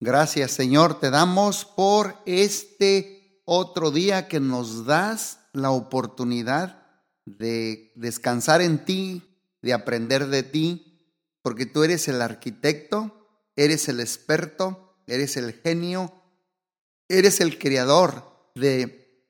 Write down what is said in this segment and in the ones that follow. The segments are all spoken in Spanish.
Gracias Señor, te damos por este otro día que nos das la oportunidad de descansar en ti, de aprender de ti, porque tú eres el arquitecto, eres el experto, eres el genio, eres el creador de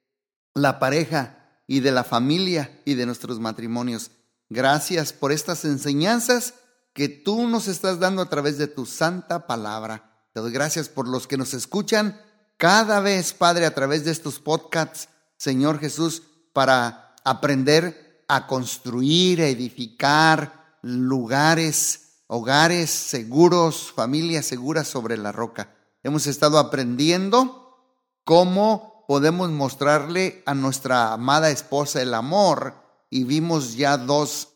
la pareja y de la familia y de nuestros matrimonios. Gracias por estas enseñanzas que tú nos estás dando a través de tu santa palabra. Gracias por los que nos escuchan cada vez, Padre, a través de estos podcasts, Señor Jesús, para aprender a construir, a edificar lugares, hogares seguros, familias seguras sobre la roca. Hemos estado aprendiendo cómo podemos mostrarle a nuestra amada esposa el amor y vimos ya dos,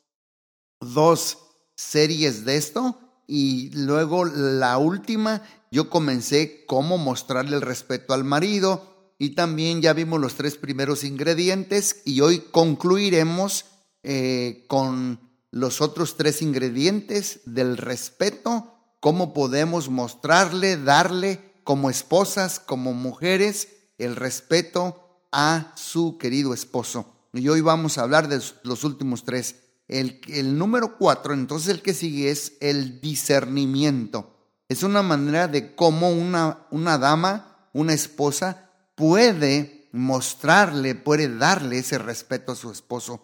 dos series de esto y luego la última yo comencé cómo mostrarle el respeto al marido y también ya vimos los tres primeros ingredientes y hoy concluiremos eh, con los otros tres ingredientes del respeto, cómo podemos mostrarle, darle como esposas, como mujeres, el respeto a su querido esposo. Y hoy vamos a hablar de los últimos tres. El, número cuatro, entonces el que sigue es el discernimiento. Es una manera de cómo una, una dama, una esposa, puede mostrarle, puede darle ese respeto a su esposo.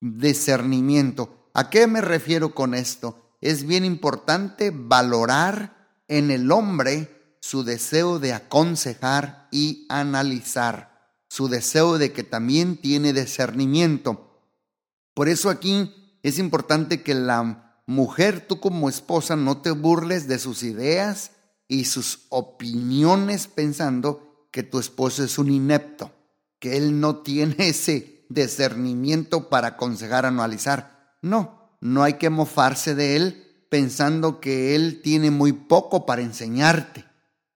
Discernimiento. ¿A qué me refiero con esto? Es bien importante valorar en el hombre su deseo de aconsejar y analizar su deseo de que también tiene discernimiento. Por eso aquí es importante que la mujer, tú como esposa, no te burles de sus ideas y sus opiniones pensando que tu esposo es un inepto, que él no tiene ese discernimiento para aconsejar, analizar. No, no hay que mofarse de él pensando que él tiene muy poco para enseñarte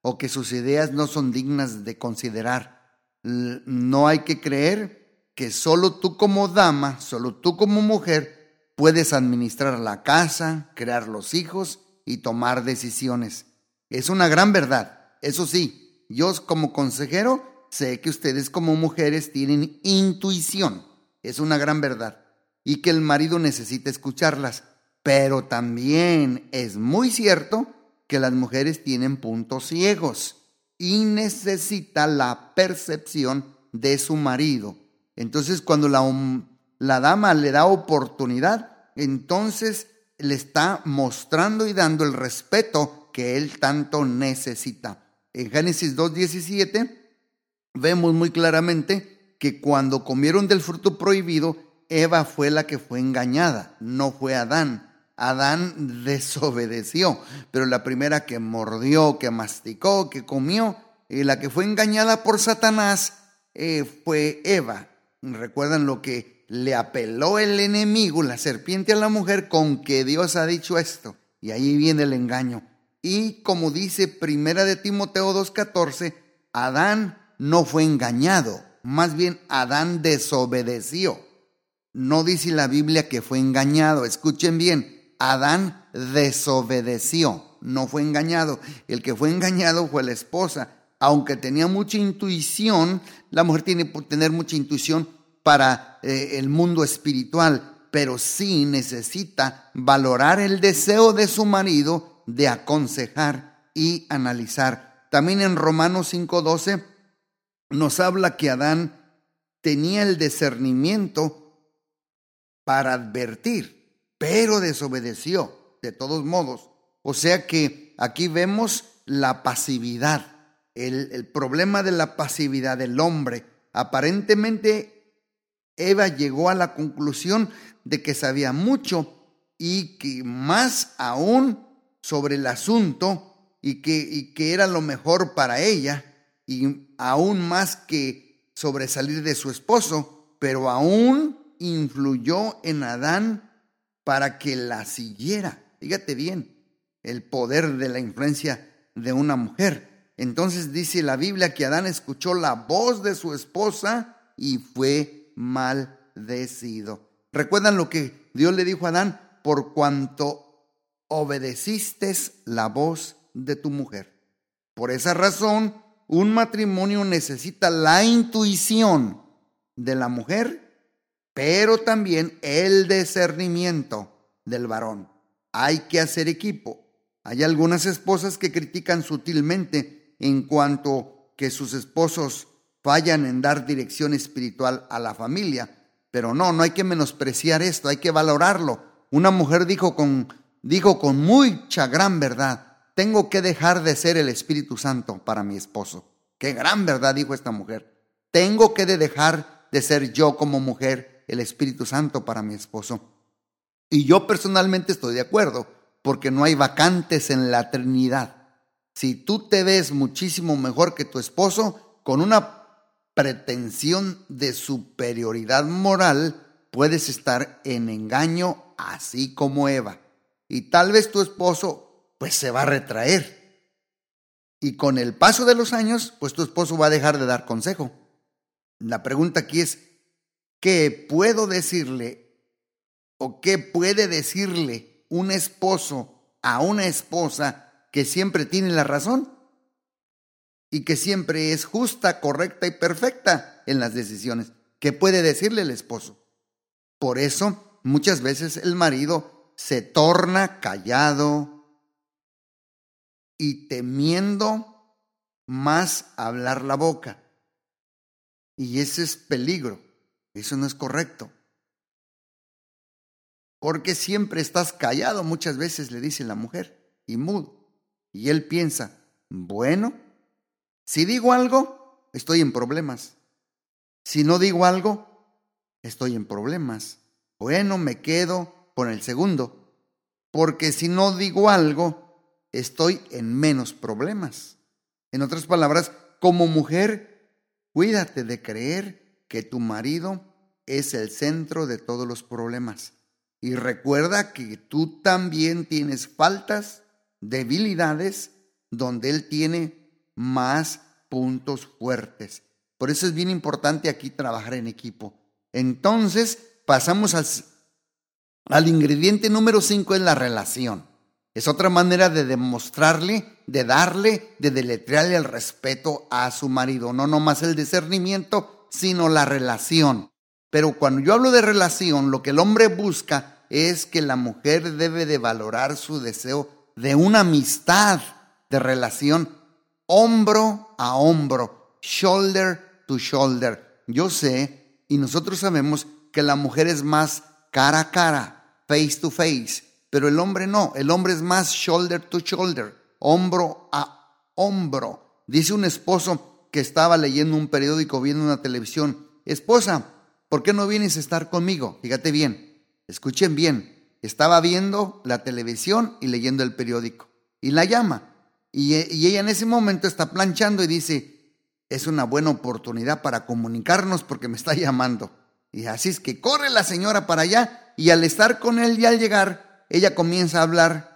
o que sus ideas no son dignas de considerar no hay que creer que solo tú como dama, solo tú como mujer, puedes administrar la casa, crear los hijos y tomar decisiones. Es una gran verdad. Eso sí, yo como consejero sé que ustedes como mujeres tienen intuición. Es una gran verdad. Y que el marido necesita escucharlas. Pero también es muy cierto que las mujeres tienen puntos ciegos y necesita la percepción de su marido. Entonces cuando la, la dama le da oportunidad, entonces le está mostrando y dando el respeto que él tanto necesita. En Génesis 2.17 vemos muy claramente que cuando comieron del fruto prohibido, Eva fue la que fue engañada, no fue Adán. Adán desobedeció, pero la primera que mordió, que masticó, que comió, y la que fue engañada por Satanás eh, fue Eva. ¿Recuerdan lo que le apeló el enemigo, la serpiente a la mujer, con que Dios ha dicho esto? Y ahí viene el engaño. Y como dice Primera de Timoteo 2.14, Adán no fue engañado, más bien Adán desobedeció. No dice la Biblia que fue engañado, escuchen bien, Adán desobedeció, no fue engañado. El que fue engañado fue la esposa. Aunque tenía mucha intuición, la mujer tiene que tener mucha intuición para eh, el mundo espiritual, pero sí necesita valorar el deseo de su marido de aconsejar y analizar. También en Romanos 5:12 nos habla que Adán tenía el discernimiento para advertir pero desobedeció de todos modos. O sea que aquí vemos la pasividad, el, problema de la pasividad del hombre. Aparentemente Eva llegó a la conclusión de que sabía mucho y que más aún sobre el asunto y que, y que era lo mejor para ella y aún más que sobresalir de su esposo, pero aún influyó en Adán para que la siguiera. Fíjate bien, el poder de la influencia de una mujer. Entonces dice la Biblia que Adán escuchó la voz de su esposa y fue maldecido. ¿Recuerdan lo que Dios le dijo a Adán? Por cuanto obedeciste la voz de tu mujer. Por esa razón, un matrimonio necesita la intuición de la mujer, pero también el discernimiento del varón. Hay que hacer equipo. Hay algunas esposas que critican sutilmente en cuanto que sus esposos fallan en dar dirección espiritual a la familia. Pero no, no hay que menospreciar esto, hay que valorarlo. Una mujer dijo con, dijo con mucha gran verdad, tengo que dejar de ser el Espíritu Santo para mi esposo. Qué gran verdad dijo esta mujer. Tengo que dejar de ser yo como mujer el Espíritu Santo para mi esposo. Y yo personalmente estoy de acuerdo, porque no hay vacantes en la Trinidad. Si tú te ves muchísimo mejor que tu esposo, con una pretensión de superioridad moral, puedes estar en engaño así como Eva. Y tal vez tu esposo pues se va a retraer. Y con el paso de los años, pues tu esposo va a dejar de dar consejo. La pregunta aquí es, ¿qué puedo decirle o qué puede decirle un esposo a una esposa que siempre tiene la razón? Y que siempre es justa, correcta y perfecta en las decisiones. ¿Qué puede decirle el esposo? Por eso muchas veces el marido se torna callado y temiendo más hablar la boca. Y ese es peligro. Eso no es correcto. Porque siempre estás callado, muchas veces le dice la mujer, y mudo. Y él piensa, bueno, si digo algo, estoy en problemas. Si no digo algo, estoy en problemas. Bueno, me quedo con el segundo, porque si no digo algo, estoy en menos problemas. En otras palabras, como mujer, cuídate de creer que tu marido es el centro de todos los problemas. Y recuerda que tú también tienes faltas, debilidades, donde él tiene más puntos fuertes. Por eso es bien importante aquí trabajar en equipo. Entonces, pasamos al, al ingrediente número 5 en la relación. Es otra manera de demostrarle, de darle, de deletrearle el respeto a su marido. No nomás el discernimiento, sino la relación. Pero cuando yo hablo de relación, lo que el hombre busca es que la mujer debe de valorar su deseo de una amistad, de relación hombro a hombro, shoulder to shoulder. Yo sé y nosotros sabemos que la mujer es más cara a cara, face to face, pero el hombre no, el hombre es más shoulder to shoulder, hombro a hombro. Dice un esposo que estaba leyendo un periódico, viendo una televisión, esposa, ¿por qué no vienes a estar conmigo? Fíjate bien, escuchen bien, estaba viendo la televisión y leyendo el periódico y la llama y, ella en ese momento está planchando y dice, es una buena oportunidad para comunicarnos porque me está llamando. Y así es que corre la señora para allá y al estar con él y al llegar, ella comienza a hablar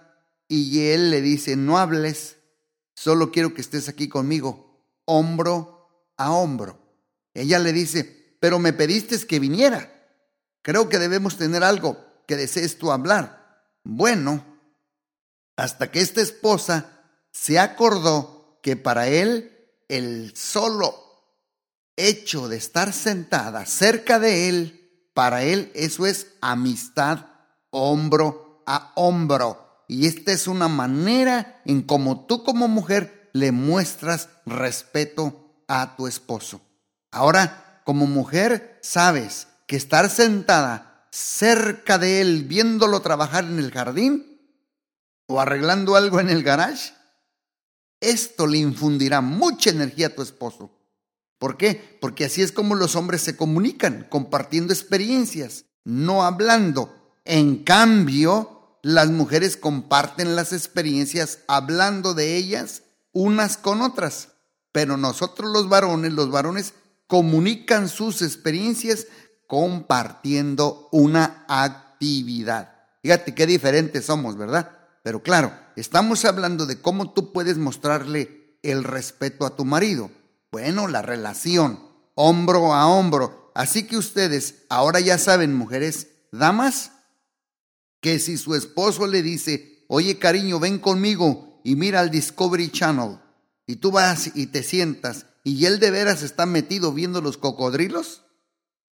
y él le dice, no hables, solo quiero que estés aquí conmigo, hombro a hombro. Ella le dice, pero me pediste que viniera. Creo que debemos tener algo que desees tú hablar. Bueno, hasta que esta esposa se acordó que para él el solo hecho de estar sentada cerca de él, para él eso es amistad hombro a hombro. Y esta es una manera en como tú como mujer le muestras respeto a tu esposo. Ahora, como mujer, sabes que estar sentada cerca de él viéndolo trabajar en el jardín o arreglando algo en el garage esto le infundirá mucha energía a tu esposo. ¿Por qué? Porque así es como los hombres se comunican, compartiendo experiencias, no hablando. En cambio, las mujeres comparten las experiencias hablando de ellas unas con otras. Pero nosotros los varones, los varones comunican sus experiencias compartiendo una actividad. Fíjate qué diferentes somos, ¿verdad? Pero claro, estamos hablando de cómo tú puedes mostrarle el respeto a tu marido. Bueno, la relación, hombro a hombro. Así que ustedes ahora ya saben, mujeres, damas, que si su esposo le dice, oye cariño, ven conmigo y mira al Discovery Channel, y tú vas y te sientas y él de veras está metido viendo los cocodrilos?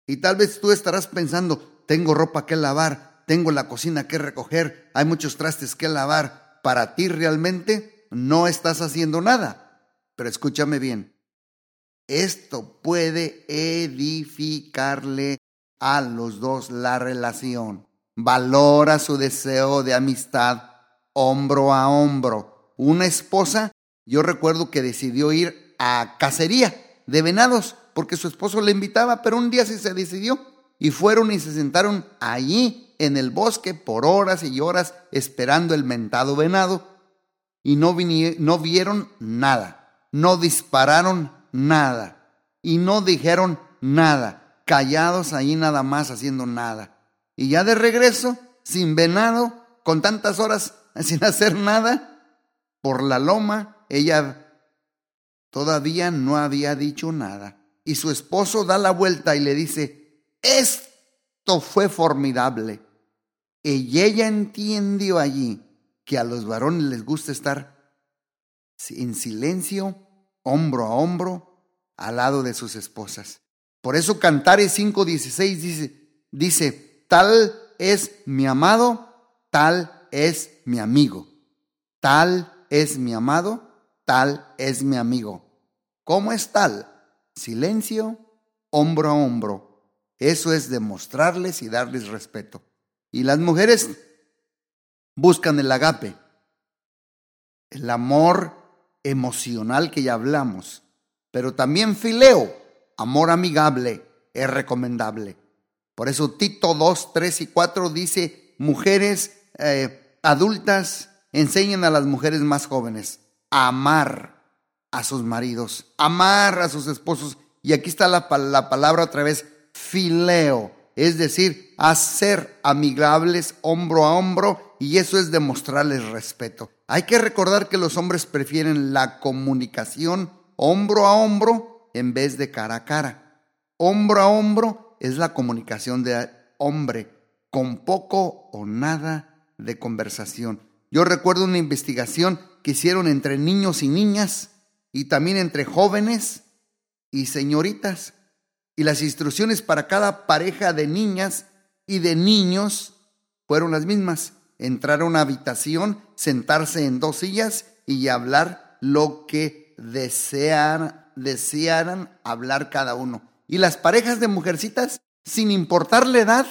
Y tal vez tú estarás pensando, tengo ropa que lavar, tengo la cocina que recoger, hay muchos trastes que lavar. Para ti realmente no estás haciendo nada. Pero escúchame bien, esto puede edificarle a los dos la relación. Valora su deseo de amistad hombro a hombro. Una esposa, yo recuerdo que decidió ir a cacería de venados porque su esposo le invitaba, pero un día sí se decidió y fueron y se sentaron allí en el bosque por horas y horas esperando el mentado venado y no, no vieron nada, no dispararon nada y no dijeron nada, callados ahí nada más haciendo nada. Y ya de regreso, sin venado, con tantas horas sin hacer nada, por la loma, ella todavía no había dicho nada. Y su esposo da la vuelta y le dice, esto fue formidable. Y ella entendió allí que a los varones les gusta estar en silencio, hombro a hombro, al lado de sus esposas. Por eso Cantares 5:16 dice, dice, tal es mi amado, tal es mi amigo. Tal es mi amado, tal es mi amigo. ¿Cómo es tal? Silencio, hombro a hombro. Eso es demostrarles y darles respeto. Y las mujeres buscan el agape, el amor emocional que ya hablamos, pero también fileo, amor amigable, es recomendable. Por eso Tito 2, 3 y 4 dice, mujeres eh, adultas enseñan a las mujeres más jóvenes a amar a sus maridos, amar a sus esposos. Y aquí está la, la palabra otra vez, fileo, es decir, hacer amigables hombro a hombro y eso es demostrarles respeto. Hay que recordar que los hombres prefieren la comunicación hombro a hombro en vez de cara a cara. Hombro a hombro es la comunicación de hombre con poco o nada de conversación. Yo recuerdo una investigación que hicieron entre niños y niñas y también entre jóvenes y señoritas. Y las instrucciones para cada pareja de niñas y de niños fueron las mismas. Entrar a una habitación, sentarse en dos sillas y hablar lo que desearan, desearan hablar cada uno. Y las parejas de mujercitas, sin importar la edad,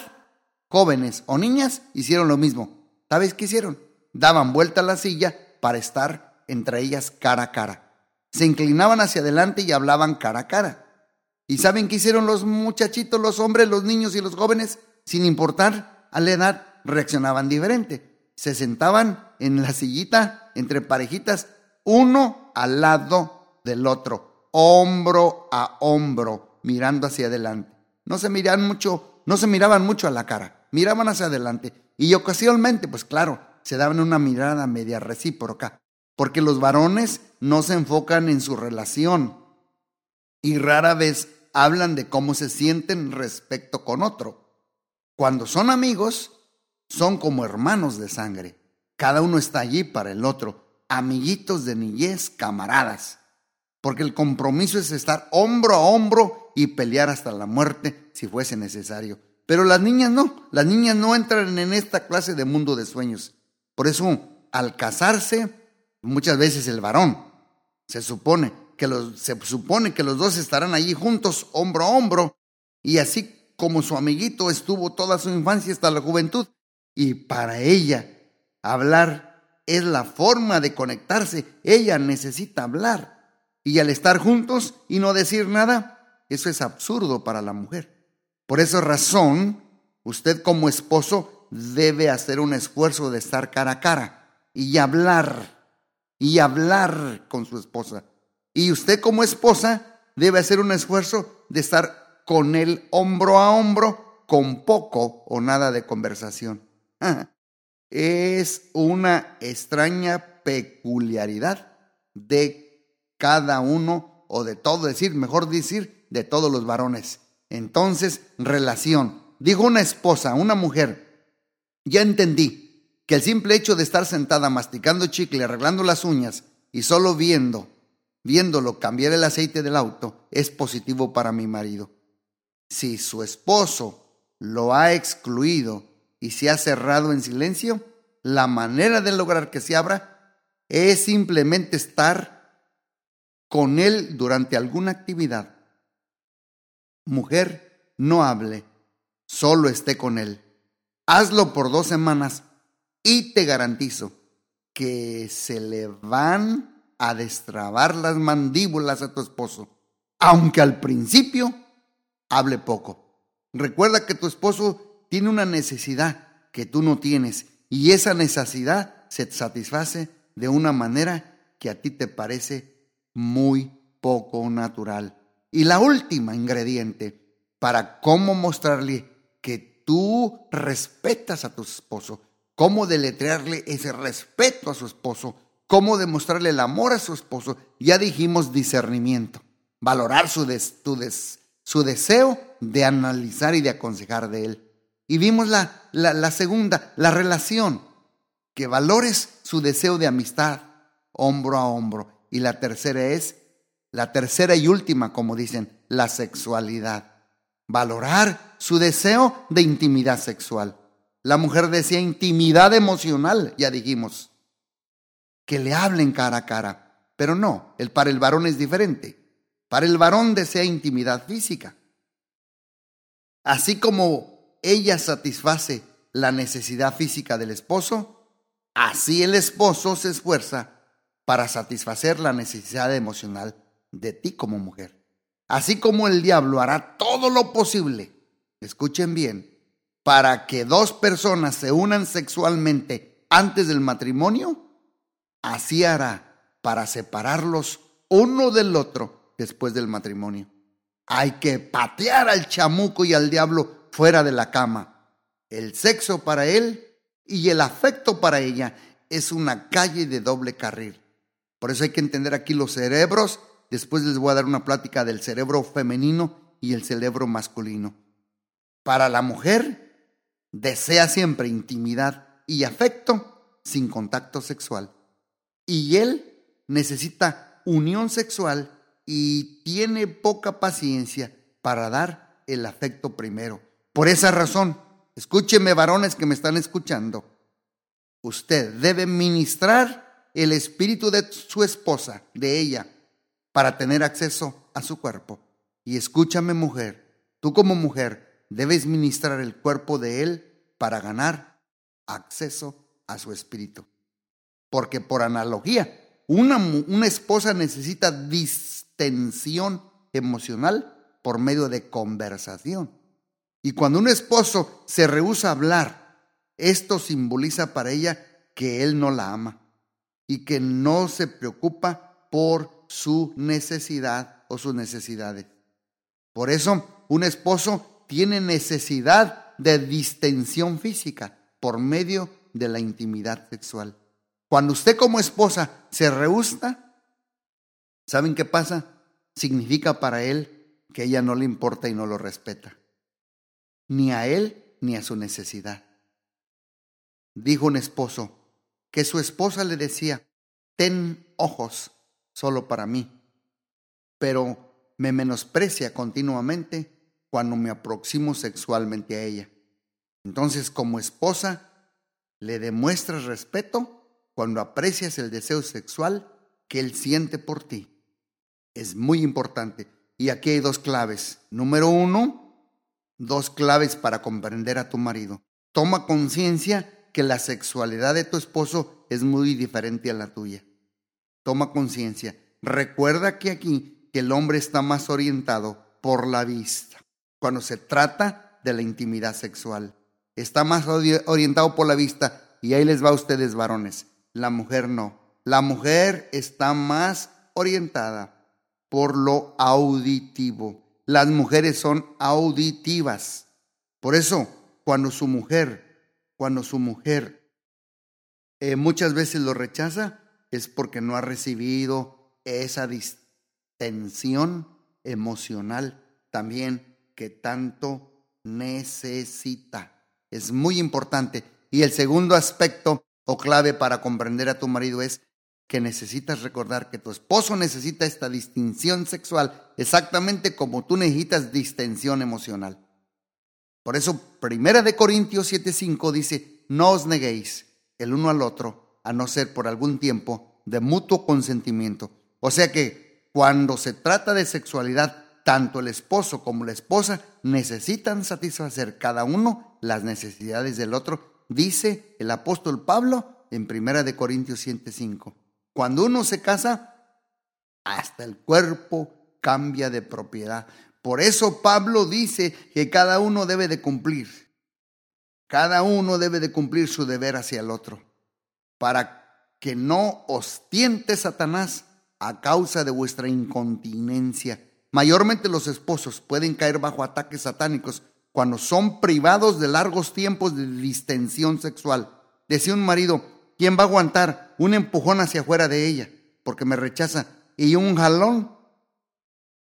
jóvenes o niñas, hicieron lo mismo. ¿Sabes qué hicieron? Daban vuelta a la silla para estar entre ellas cara a cara se inclinaban hacia adelante y hablaban cara a cara. ¿Y saben qué hicieron los muchachitos, los hombres, los niños y los jóvenes? Sin importar a la edad, reaccionaban diferente. Se sentaban en la sillita entre parejitas, uno al lado del otro, hombro a hombro, mirando hacia adelante. No se miraban mucho, no se miraban mucho a la cara, miraban hacia adelante. Y ocasionalmente, pues claro, se daban una mirada media recíproca porque los varones no se enfocan en su relación y rara vez hablan de cómo se sienten respecto con otro. Cuando son amigos, son como hermanos de sangre. Cada uno está allí para el otro, amiguitos de niñez, camaradas. Porque el compromiso es estar hombro a hombro y pelear hasta la muerte si fuese necesario. Pero las niñas no, las niñas no entran en esta clase de mundo de sueños. Por eso, al casarse, muchas veces el varón. Se supone que se supone que los dos estarán allí juntos, hombro a hombro, y así como su amiguito estuvo toda su infancia hasta la juventud. Y para ella, hablar es la forma de conectarse. Ella necesita hablar. Y al estar juntos y no decir nada, eso es absurdo para la mujer. Por esa razón, usted como esposo debe hacer un esfuerzo de estar cara a cara y hablar y hablar con su esposa. Y usted como esposa debe hacer un esfuerzo de estar con él hombro a hombro con poco o nada de conversación. Es una extraña peculiaridad de cada uno o de todo, decir, mejor decir, de todos los varones. Entonces, relación. Dijo una esposa, una mujer, ya entendí, que el simple hecho de estar sentada masticando chicle, arreglando las uñas y solo viendo viéndolo cambiar el aceite del auto es positivo para mi marido. Si su esposo lo ha excluido y se ha cerrado en silencio, la manera de lograr que se abra es simplemente estar con él durante alguna actividad. Mujer, no hable, solo esté con él. Hazlo por dos semanas y te garantizo que se le van a destrabar las mandíbulas a tu esposo, aunque al principio hable poco. Recuerda que tu esposo tiene una necesidad que tú no tienes y esa necesidad se satisface de una manera que a ti te parece muy poco natural. Y la última ingrediente para cómo mostrarle que tú respetas a tu esposo, cómo deletrearle ese respeto a su esposo, cómo demostrarle el amor a su esposo, ya dijimos discernimiento, valorar su, su deseo de analizar y de aconsejar de él. Y vimos la, la, la segunda, la relación, que valores su deseo de amistad, hombro a hombro. Y la tercera es la tercera y última, como dicen, la sexualidad. Valorar su deseo de intimidad sexual. La mujer desea intimidad emocional, ya dijimos. Que le hablen cara a cara. Pero no, el, para el varón es diferente. Para el varón desea intimidad física. Así como ella satisface la necesidad física del esposo, así el esposo se esfuerza para satisfacer la necesidad emocional de ti como mujer. Así como el diablo hará todo lo posible, escuchen bien, para que dos personas se unan sexualmente antes del matrimonio, así hará para separarlos uno del otro después del matrimonio. Hay que patear al chamuco y al diablo fuera de la cama. El sexo para él y el afecto para ella es una calle de doble carril. Por eso hay que entender aquí los cerebros Después les voy a dar una plática del cerebro femenino y el cerebro masculino. Para la mujer, desea siempre intimidad y afecto sin contacto sexual. Y él necesita unión sexual y tiene poca paciencia para dar el afecto primero. Por esa razón, escúcheme varones que me están escuchando, usted debe ministrar el espíritu de su esposa, de ella, para tener acceso a su cuerpo. Y escúchame mujer, tú como mujer debes ministrar el cuerpo de él para ganar acceso a su espíritu. Porque por analogía, una, una esposa necesita distensión emocional por medio de conversación. Y cuando un esposo se rehúsa a hablar, esto simboliza para ella que él no la ama y que no se preocupa por su necesidad o sus necesidades. Por eso, un esposo tiene necesidad de distensión física por medio de la intimidad sexual. Cuando usted como esposa se rehúsa, ¿saben qué pasa? Significa para él que ella no le importa y no lo respeta. Ni a él ni a su necesidad. Dijo un esposo que su esposa le decía, ten ojos solo para mí, pero me menosprecia continuamente cuando me aproximo sexualmente a ella. Entonces, como esposa, le demuestras respeto cuando aprecias el deseo sexual que él siente por ti. Es muy importante. Y aquí hay dos claves. Número uno, dos claves para comprender a tu marido. Toma conciencia que la sexualidad de tu esposo es muy diferente a la tuya. Toma conciencia. Recuerda que aquí que el hombre está más orientado por la vista. Cuando se trata de la intimidad sexual. Está más orientado por la vista. Y ahí les va a ustedes varones. La mujer no. La mujer está más orientada por lo auditivo. Las mujeres son auditivas. Por eso, cuando su mujer, cuando su mujer eh, muchas veces lo rechaza, es porque no ha recibido esa distensión emocional también que tanto necesita. Es muy importante. Y el segundo aspecto o clave para comprender a tu marido es que necesitas recordar que tu esposo necesita esta distinción sexual exactamente como tú necesitas distensión emocional. Por eso, Primera de Corintios 7:5 dice, no os neguéis el uno al otro, a no ser por algún tiempo de mutuo consentimiento. O sea que cuando se trata de sexualidad, tanto el esposo como la esposa necesitan satisfacer cada uno las necesidades del otro, dice el apóstol Pablo en Primera de Corintios 7:5. Cuando uno se casa, hasta el cuerpo cambia de propiedad. Por eso Pablo dice que cada uno debe de cumplir. Cada uno debe de cumplir su deber hacia el otro. Para que no os tiente Satanás a causa de vuestra incontinencia. Mayormente los esposos pueden caer bajo ataques satánicos cuando son privados de largos tiempos de distensión sexual. Decía un marido, ¿quién va a aguantar un empujón hacia afuera de ella porque me rechaza y un jalón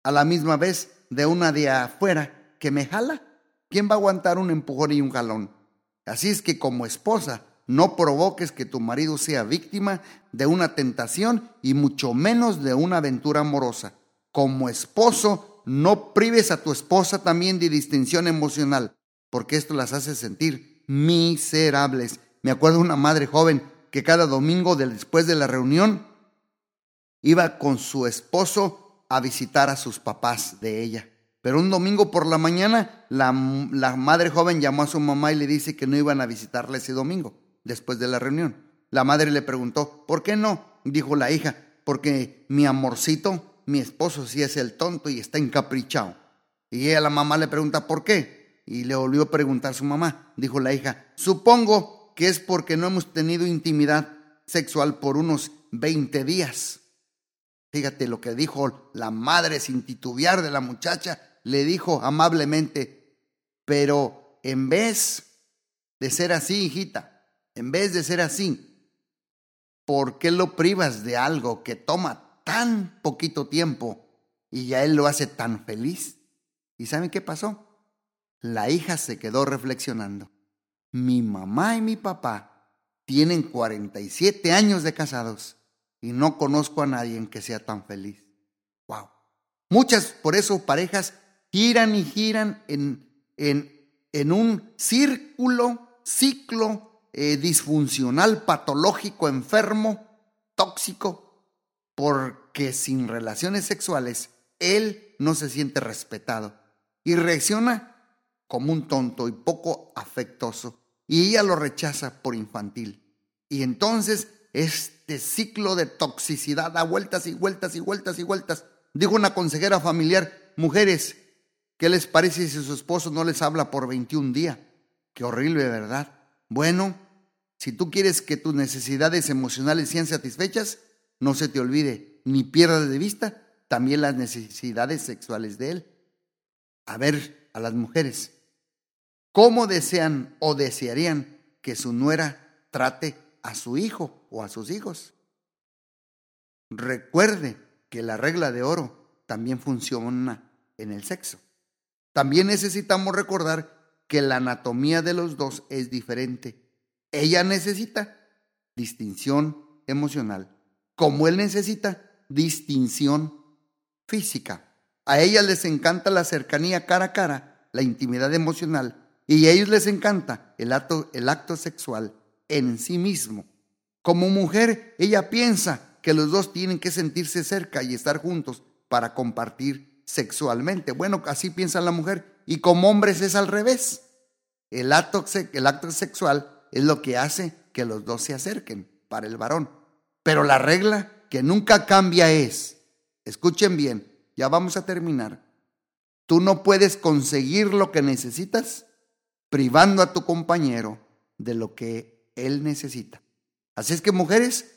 a la misma vez de una de afuera que me jala? ¿Quién va a aguantar un empujón y un jalón? Así es que como esposa, no provoques que tu marido sea víctima de una tentación y mucho menos de una aventura amorosa. Como esposo, no prives a tu esposa también de distinción emocional, porque esto las hace sentir miserables. Me acuerdo una madre joven que cada domingo después de la reunión iba con su esposo a visitar a sus papás de ella. Pero un domingo por la mañana, la, la, madre joven llamó a su mamá y le dice que no iban a visitarla ese domingo, después de la reunión. La madre le preguntó, ¿por qué no? Dijo la hija, porque mi amorcito, mi esposo sí es el tonto y está encaprichado. Y ella, la mamá, le pregunta, ¿por qué? Y le volvió a preguntar a su mamá. Dijo la hija, supongo que es porque no hemos tenido intimidad sexual por unos 20 días. Fíjate lo que dijo la madre sin titubear de la muchacha, le dijo amablemente, pero en vez de ser así, hijita, en vez de ser así, ¿por qué lo privas de algo que toma tan poquito tiempo y ya él lo hace tan feliz? ¿Y saben qué pasó? La hija se quedó reflexionando mi mamá y mi papá tienen 47 años de casados y no conozco a nadie que sea tan feliz. Wow. Muchas, por eso, parejas giran y giran en, en, en un círculo, ciclo eh, disfuncional, patológico, enfermo, tóxico, porque sin relaciones sexuales él no se siente respetado y reacciona como un tonto y poco afectoso y ella lo rechaza por infantil. Y entonces este ciclo de toxicidad da vueltas y vueltas y vueltas y vueltas. Dijo una consejera familiar, mujeres, ¿qué les parece si su esposo no les habla por 21 días? Qué horrible, ¿verdad? Bueno, si tú quieres que tus necesidades emocionales sean satisfechas, no se te olvide ni pierdas de vista también las necesidades sexuales de él. A ver, a las mujeres, ¿Cómo desean o desearían que su nuera trate a su hijo o a sus hijos? Recuerde que la regla de oro también funciona en el sexo. También necesitamos recordar que la anatomía de los dos es diferente. Ella necesita distinción emocional, como él necesita distinción física. A ellas les encanta la cercanía cara a cara, la intimidad emocional y a ellos les encanta el acto, sexual en sí mismo. Como mujer, ella piensa que los dos tienen que sentirse cerca y estar juntos para compartir sexualmente. Bueno, así piensa la mujer. Y como hombres es al revés. El acto sexual es lo que hace que los dos se acerquen para el varón. Pero la regla que nunca cambia es, escuchen bien, ya vamos a terminar, tú no puedes conseguir lo que necesitas privando a tu compañero de lo que él necesita. Así es que mujeres,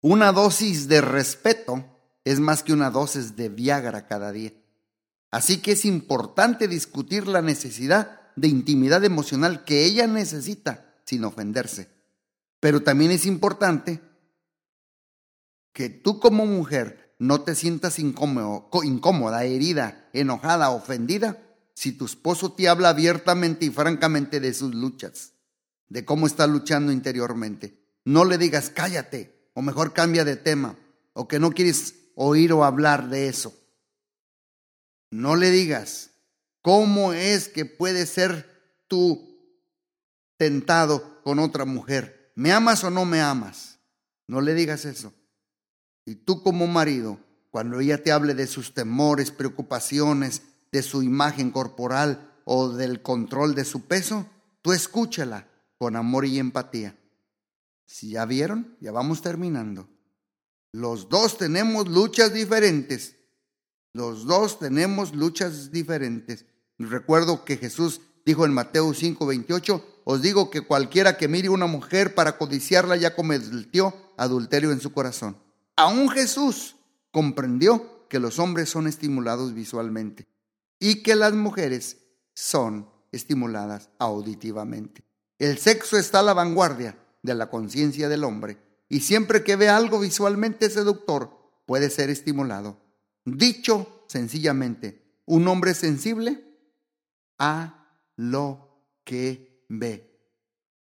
una dosis de respeto es más que una dosis de Viagra cada día. Así que es importante discutir la necesidad de intimidad emocional que ella necesita sin ofenderse. Pero también es importante que tú como mujer no te sientas incómoda, herida, enojada, ofendida si tu esposo te habla abiertamente y francamente de sus luchas, de cómo está luchando interiormente. No le digas cállate, o mejor cambia de tema, o que no quieres oír o hablar de eso. No le digas cómo es que puede ser tú tentado con otra mujer. ¿Me amas o no me amas? No le digas eso. Y tú como marido, cuando ella te hable de sus temores, preocupaciones, de su imagen corporal o del control de su peso, tú escúchala con amor y empatía. Si ya vieron, ya vamos terminando. Los dos tenemos luchas diferentes. Los dos tenemos luchas diferentes. Recuerdo que Jesús dijo en Mateo 5:28, os digo que cualquiera que mire una mujer para codiciarla ya cometió adulterio en su corazón. Aún Jesús comprendió que los hombres son estimulados visualmente y que las mujeres son estimuladas auditivamente. El sexo está a la vanguardia de la conciencia del hombre y siempre que ve algo visualmente seductor puede ser estimulado. Dicho sencillamente, un hombre sensible a lo que ve.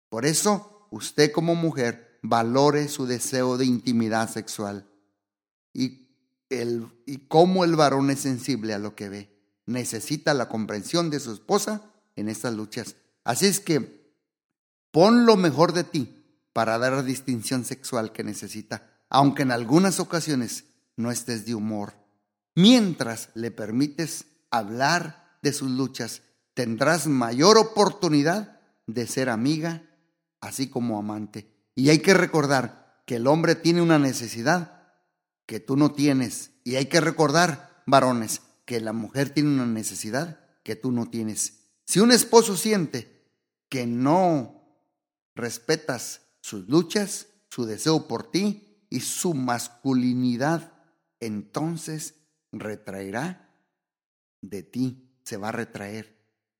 Por eso, usted como mujer valore su deseo de intimidad sexual y, el, y cómo el varón es sensible a lo que ve. Necesita la comprensión de su esposa en estas luchas. Así es que pon lo mejor de ti para dar la distinción sexual que necesita, aunque en algunas ocasiones no estés de humor. Mientras le permites hablar de sus luchas, tendrás mayor oportunidad de ser amiga, así como amante. Y hay que recordar que el hombre tiene una necesidad que tú no tienes. Y hay que recordar, varones, que la mujer tiene una necesidad que tú no tienes. Si un esposo siente que no respetas sus luchas, su deseo por ti y su masculinidad, entonces retraerá de ti, se va a retraer.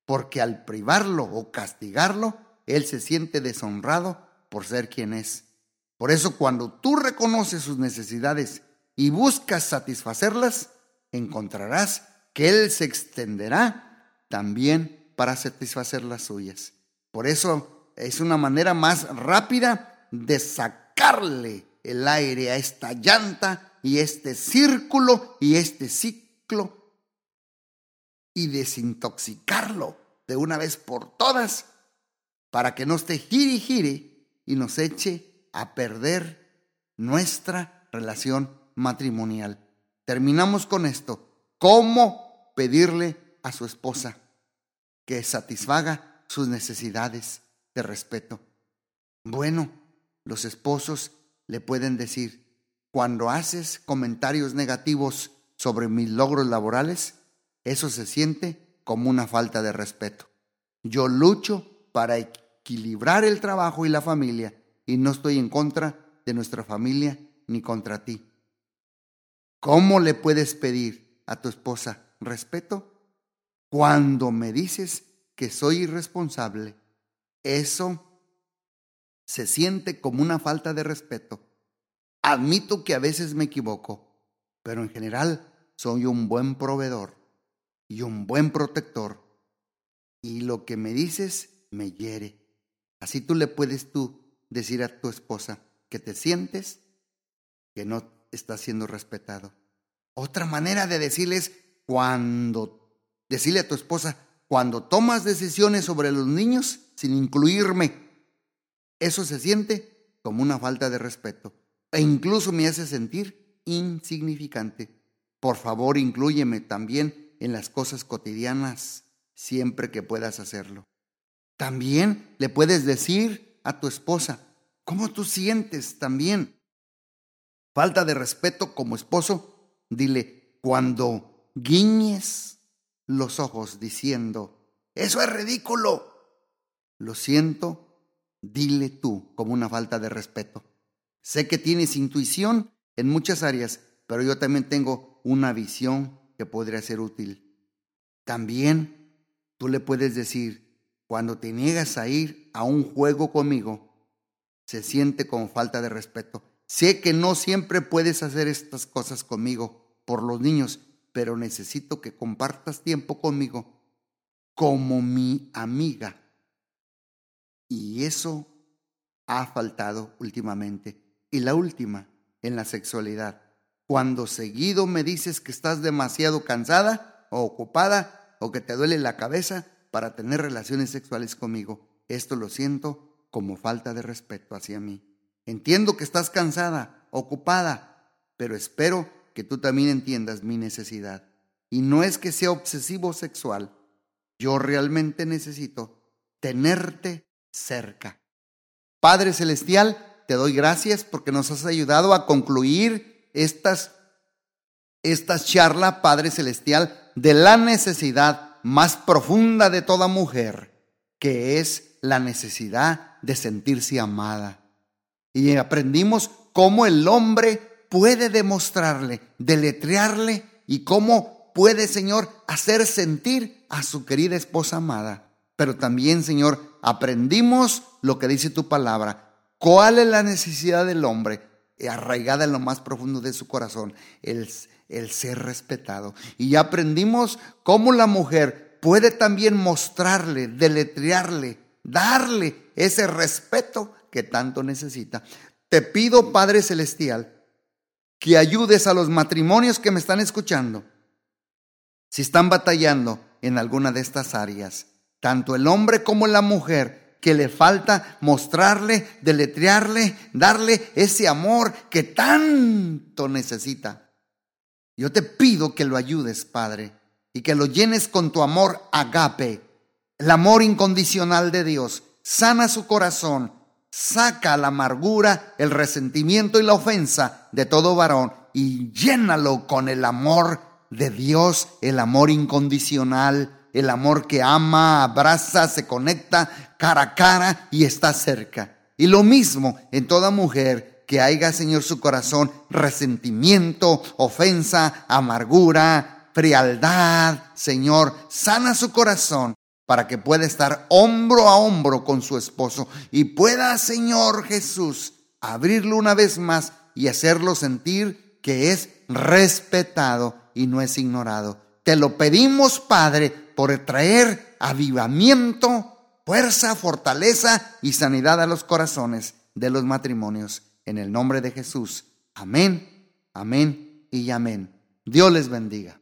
Porque al privarlo o castigarlo, él se siente deshonrado por ser quien es. Por eso cuando tú reconoces sus necesidades y buscas satisfacerlas, encontrarás que Él se extenderá también para satisfacer las suyas. Por eso es una manera más rápida de sacarle el aire a esta llanta y este círculo y este ciclo y desintoxicarlo de una vez por todas para que no esté gire y gire y nos eche a perder nuestra relación matrimonial. Terminamos con esto. ¿Cómo pedirle a su esposa que satisfaga sus necesidades? de respeto. Bueno, los esposos le pueden decir, cuando haces comentarios negativos sobre mis logros laborales, eso se siente como una falta de respeto. Yo lucho para equilibrar el trabajo y la familia y no estoy en contra de nuestra familia ni contra ti. ¿Cómo le puedes pedir a tu esposa respeto cuando me dices que soy irresponsable eso se siente como una falta de respeto. Admito que a veces me equivoco, pero en general soy un buen proveedor y un buen protector. Y lo que me dices me hiere. Así tú le puedes tú decir a tu esposa que te sientes que no está siendo respetado. Otra manera de decirles cuando decirle a tu esposa cuando tomas decisiones sobre los niños sin incluirme. Eso se siente como una falta de respeto e incluso me hace sentir insignificante. Por favor, inclúyeme también en las cosas cotidianas siempre que puedas hacerlo. También le puedes decir a tu esposa cómo tú sientes también. Falta de respeto como esposo, dile, cuando guiñes los ojos diciendo, eso es ridículo. Lo siento, dile tú como una falta de respeto. Sé que tienes intuición en muchas áreas, pero yo también tengo una visión que podría ser útil. También tú le puedes decir, cuando te niegas a ir a un juego conmigo, se siente como falta de respeto. Sé que no siempre puedes hacer estas cosas conmigo por los niños, pero necesito que compartas tiempo conmigo como mi amiga. Y eso ha faltado últimamente. Y la última, en la sexualidad. Cuando seguido me dices que estás demasiado cansada o ocupada o que te duele la cabeza para tener relaciones sexuales conmigo. Esto lo siento como falta de respeto hacia mí. Entiendo que estás cansada, ocupada, pero espero que tú también entiendas mi necesidad. Y no es que sea obsesivo sexual. Yo realmente necesito tenerte cerca. Padre Celestial, te doy gracias porque nos has ayudado a concluir estas, estas charlas, Padre Celestial, de la necesidad más profunda de toda mujer, que es la necesidad de sentirse amada. Y aprendimos cómo el hombre puede demostrarle, deletrearle y cómo puede, Señor, hacer sentir a su querida esposa amada. Pero también, Señor, aprendimos lo que dice tu palabra. ¿Cuál es la necesidad del hombre? Arraigada en lo más profundo de su corazón, el, el ser respetado. Y ya aprendimos cómo la mujer puede también mostrarle, deletrearle, darle ese respeto que tanto necesita. Te pido, Padre Celestial, que ayudes a los matrimonios que me están escuchando. Si están batallando en alguna de estas áreas, tanto el hombre como la mujer, que le falta mostrarle, deletrearle, darle ese amor que tanto necesita. Yo te pido que lo ayudes, Padre, y que lo llenes con tu amor agape, el amor incondicional de Dios. Sana su corazón, saca la amargura, el resentimiento y la ofensa de todo varón y llénalo con el amor de Dios, el amor incondicional, el amor que ama, abraza, se conecta cara a cara y está cerca. Y lo mismo en toda mujer que haya, Señor, su corazón resentimiento, ofensa, amargura, frialdad, Señor, sana su corazón para que pueda estar hombro a hombro con su esposo y pueda, Señor Jesús, abrirlo una vez más y hacerlo sentir que es respetado y no es ignorado. Te lo pedimos, Padre, por traer avivamiento, fuerza, fortaleza y sanidad a los corazones de los matrimonios. En el nombre de Jesús. Amén, amén y amén. Dios les bendiga.